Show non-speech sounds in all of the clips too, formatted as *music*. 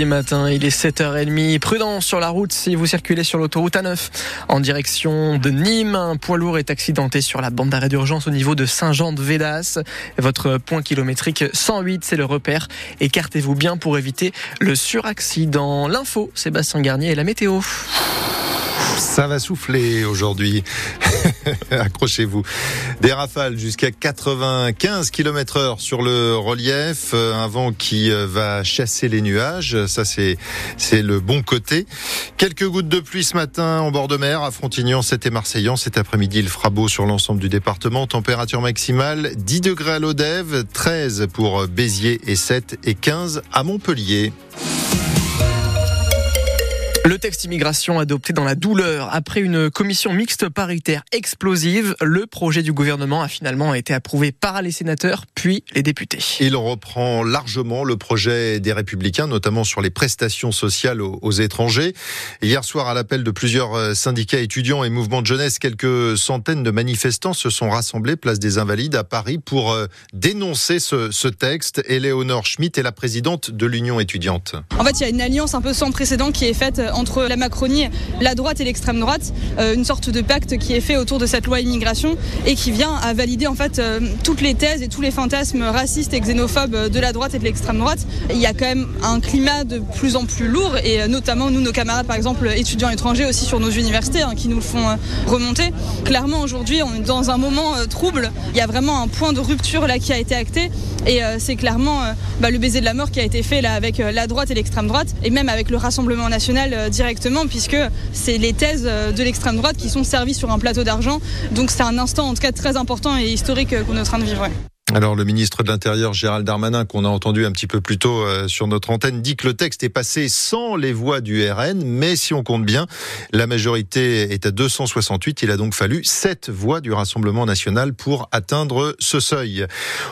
matin, il est 7h30. Prudence sur la route si vous circulez sur l'autoroute A9 en direction de Nîmes. Un poids lourd est accidenté sur la bande d'arrêt d'urgence au niveau de Saint-Jean-de-Védas. Votre point kilométrique 108, c'est le repère. Écartez-vous bien pour éviter le suraccident. L'info, Sébastien Garnier et la météo. Ça va souffler aujourd'hui. *laughs* Accrochez-vous. Des rafales jusqu'à 95 km heure sur le relief. Un vent qui euh, va chasser les nuages. Ça, c'est, c'est le bon côté. Quelques gouttes de pluie ce matin en bord de mer à Frontignan, c'était Marseillan. Cet après-midi, il fera sur l'ensemble du département. Température maximale 10 degrés à l'Odève, 13 pour Béziers et 7 et 15 à Montpellier. Le texte immigration adopté dans la douleur après une commission mixte paritaire explosive, le projet du gouvernement a finalement été approuvé par les sénateurs puis les députés. Il reprend largement le projet des républicains, notamment sur les prestations sociales aux, étrangers. Hier soir, à l'appel de plusieurs euh, syndicats étudiants et mouvements de jeunesse, quelques centaines de manifestants se sont rassemblés place des Invalides à Paris pour euh, dénoncer ce, ce texte. Éléonore Schmitt est la présidente de l'Union étudiante. En fait, il y a une alliance un peu sans précédent qui est faite entre la Macronie, la droite et l'extrême droite, euh, une sorte de pacte qui est fait autour de cette loi immigration et qui vient à valider en fait euh, toutes les thèses et tous les fantasmes racistes et xénophobes de la droite et de l'extrême droite. Il y a quand même un climat de plus en plus lourd et euh, notamment nous, nos camarades par exemple étudiants étrangers aussi sur nos universités hein, qui nous font remonter. Clairement aujourd'hui on est dans un moment trouble. Il y a vraiment un point de rupture là qui a été acté et c'est clairement bah, le baiser de la mort qui a été fait avec la droite et l'extrême droite et même avec le Rassemblement national directement puisque c'est les thèses de l'extrême droite qui sont servies sur un plateau d'argent. Donc c'est un instant en tout cas très important et historique qu'on est en train de vivre. Alors le ministre de l'Intérieur Gérald Darmanin, qu'on a entendu un petit peu plus tôt euh, sur notre antenne, dit que le texte est passé sans les voix du RN, mais si on compte bien, la majorité est à 268. Il a donc fallu 7 voix du Rassemblement national pour atteindre ce seuil.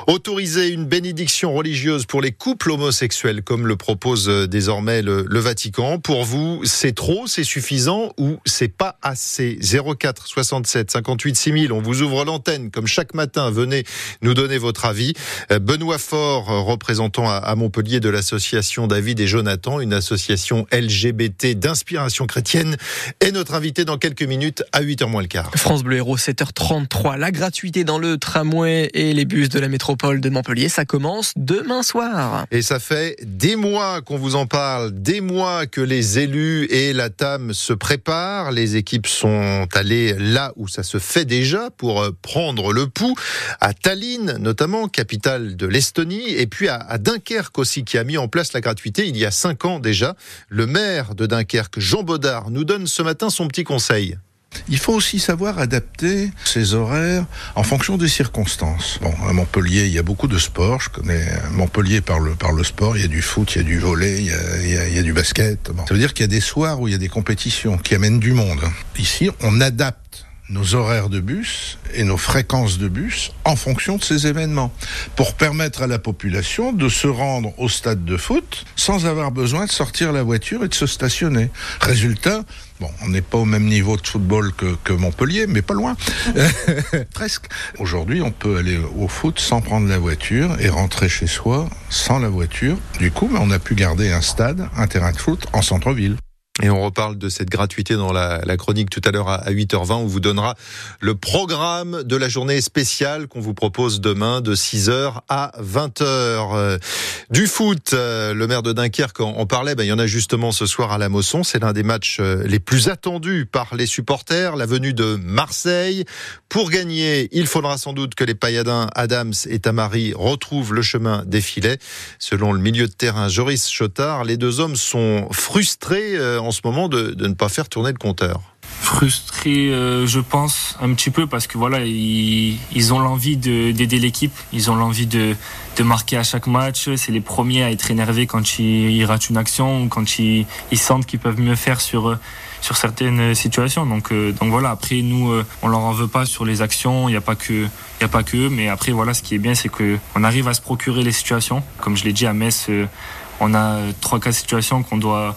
Autoriser une bénédiction religieuse pour les couples homosexuels, comme le propose euh, désormais le, Vatican. Pour vous, c'est trop, c'est suffisant ou c'est pas assez? 04 67 58 6000. On vous ouvre l'antenne comme chaque matin. Venez nous donner votre votre avis. Euh, Benoît Faure, euh, représentant à Montpellier de l'association David et Jonathan, une association LGBT d'inspiration chrétienne, est notre invité dans quelques minutes à 8h moins le quart. France Bleu Héros, 7h33. La gratuité dans le tramway et les bus de la métropole de Montpellier, ça commence demain soir. Et ça fait des mois qu'on vous en parle, des mois que les élus et la TAM se préparent. Les équipes sont allées là où ça se fait déjà pour euh, prendre le pouls, à Tallinn notamment notamment capitale de l'Estonie, et puis à, Dunkerque aussi, qui a mis en place la gratuité il y a cinq ans déjà. Le maire de Dunkerque, Jean Baudard, nous donne ce matin son petit conseil. Il faut aussi savoir adapter ses horaires en fonction des circonstances. Bon, à Montpellier, il y a beaucoup de sports. Je connais Montpellier par le, par le sport. Il y a du foot, il y a du volet, il y a, il y a, du basket. Ça veut dire qu'il y a des soirs où il y a des compétitions qui amènent du monde. Ici, on adapte nos horaires de bus et nos fréquences de bus en fonction de ces événements, pour permettre à la population de se rendre au stade de foot sans avoir besoin de sortir la voiture et de se stationner. Résultat, Bon, on n'est pas au même niveau de football que, Montpellier, mais pas loin. *laughs* Presque. Aujourd'hui, on peut aller au foot sans prendre la voiture et rentrer chez soi sans la voiture. Du coup, on a pu garder un stade, un terrain de foot en centre-ville. Et on reparle de cette gratuité dans la, chronique tout à l'heure à 8h20. On vous donnera le programme de la journée spéciale qu'on vous propose demain de 6h à 20h. Euh, du foot, euh, le maire de Dunkerque en, parlait. Ben, il y en a justement ce soir à la Mosson. C'est l'un des matchs euh, les plus attendus par les supporters. La venue de Marseille. Pour gagner, il faudra sans doute que les pailladins Adams et Tamari retrouvent le chemin des filets. Selon le milieu de terrain Joris Chotard, les deux hommes sont frustrés ce moment de, ne pas faire tourner le compteur Frustré, euh, je pense, un petit peu parce que voilà, ils, ont l'envie d'aider l'équipe, ils ont l'envie de, marquer à chaque match. C'est les premiers à être énervés quand ils, ratent une action ou quand ils, sentent qu'ils peuvent mieux faire sur sur certaines situations. Donc euh, donc voilà. Après nous, euh, on leur en veut pas sur les actions. Il n'y a pas que il a pas que mais après voilà, ce qui est bien, c'est que on arrive à se procurer les situations. Comme je l'ai dit à Metz, on a trois quatre situations qu'on doit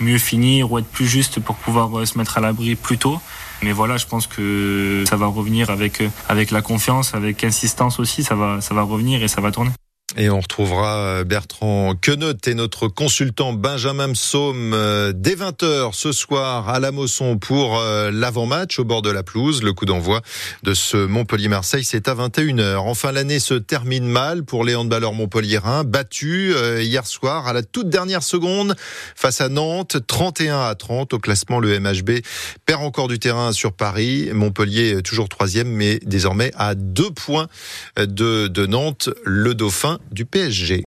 mieux finir ou être plus juste pour pouvoir euh, se mettre à l'abri plus tôt. Mais voilà, je pense que ça va revenir avec, euh, avec la confiance, avec insistance aussi, ça va, ça va revenir et ça va tourner. Et on retrouvera euh, Bertrand Queneut et notre consultant Benjamin Psaume euh, dès 20h ce soir à la Mosson pour euh, l'avant-match au bord de la pelouse. Le coup d'envoi de ce Montpellier-Marseille, c'est à 21h. Enfin, l'année se termine mal pour les handballeurs montpelliérains, battus hier soir à la toute dernière seconde face à Nantes, 31 à 30 au classement. Le MHB perd encore du terrain sur Paris. Montpellier toujours troisième, mais désormais à deux points de, de Nantes, le Dauphin du PSG.